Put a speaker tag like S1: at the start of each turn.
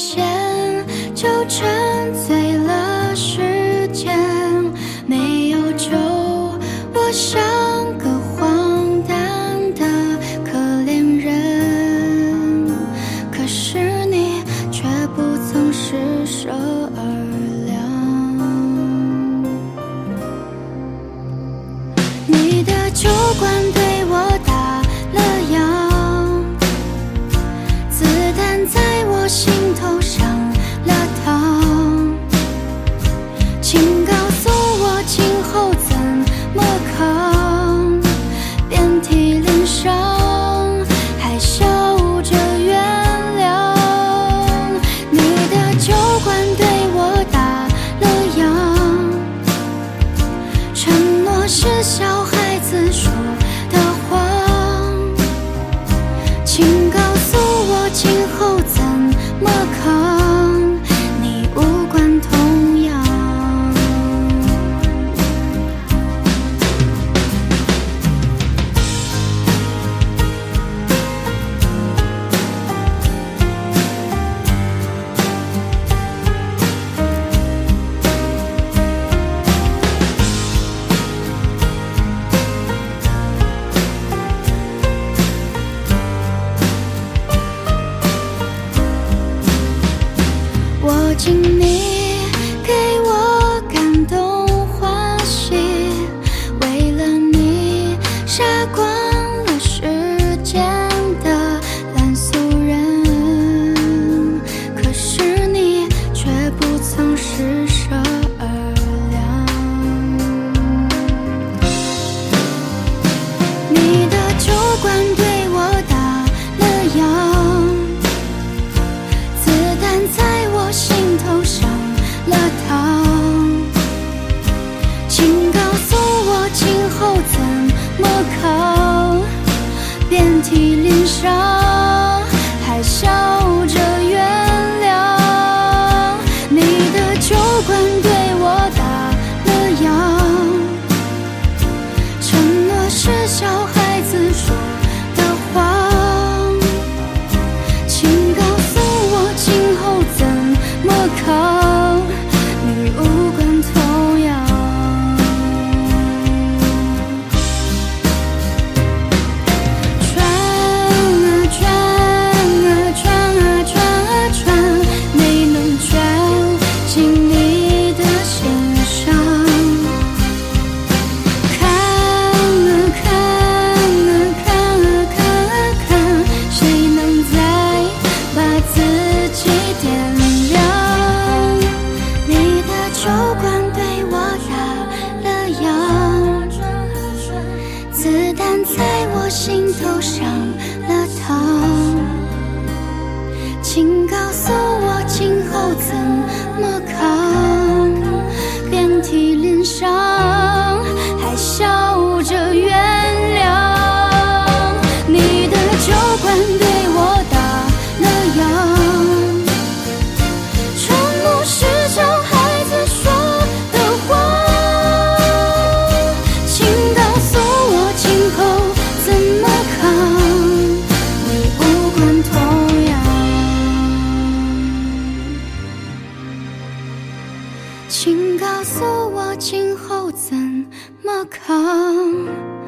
S1: 线就沉醉请你。么靠遍体鳞伤。心头上了糖，请告诉。请告诉我今后怎么扛。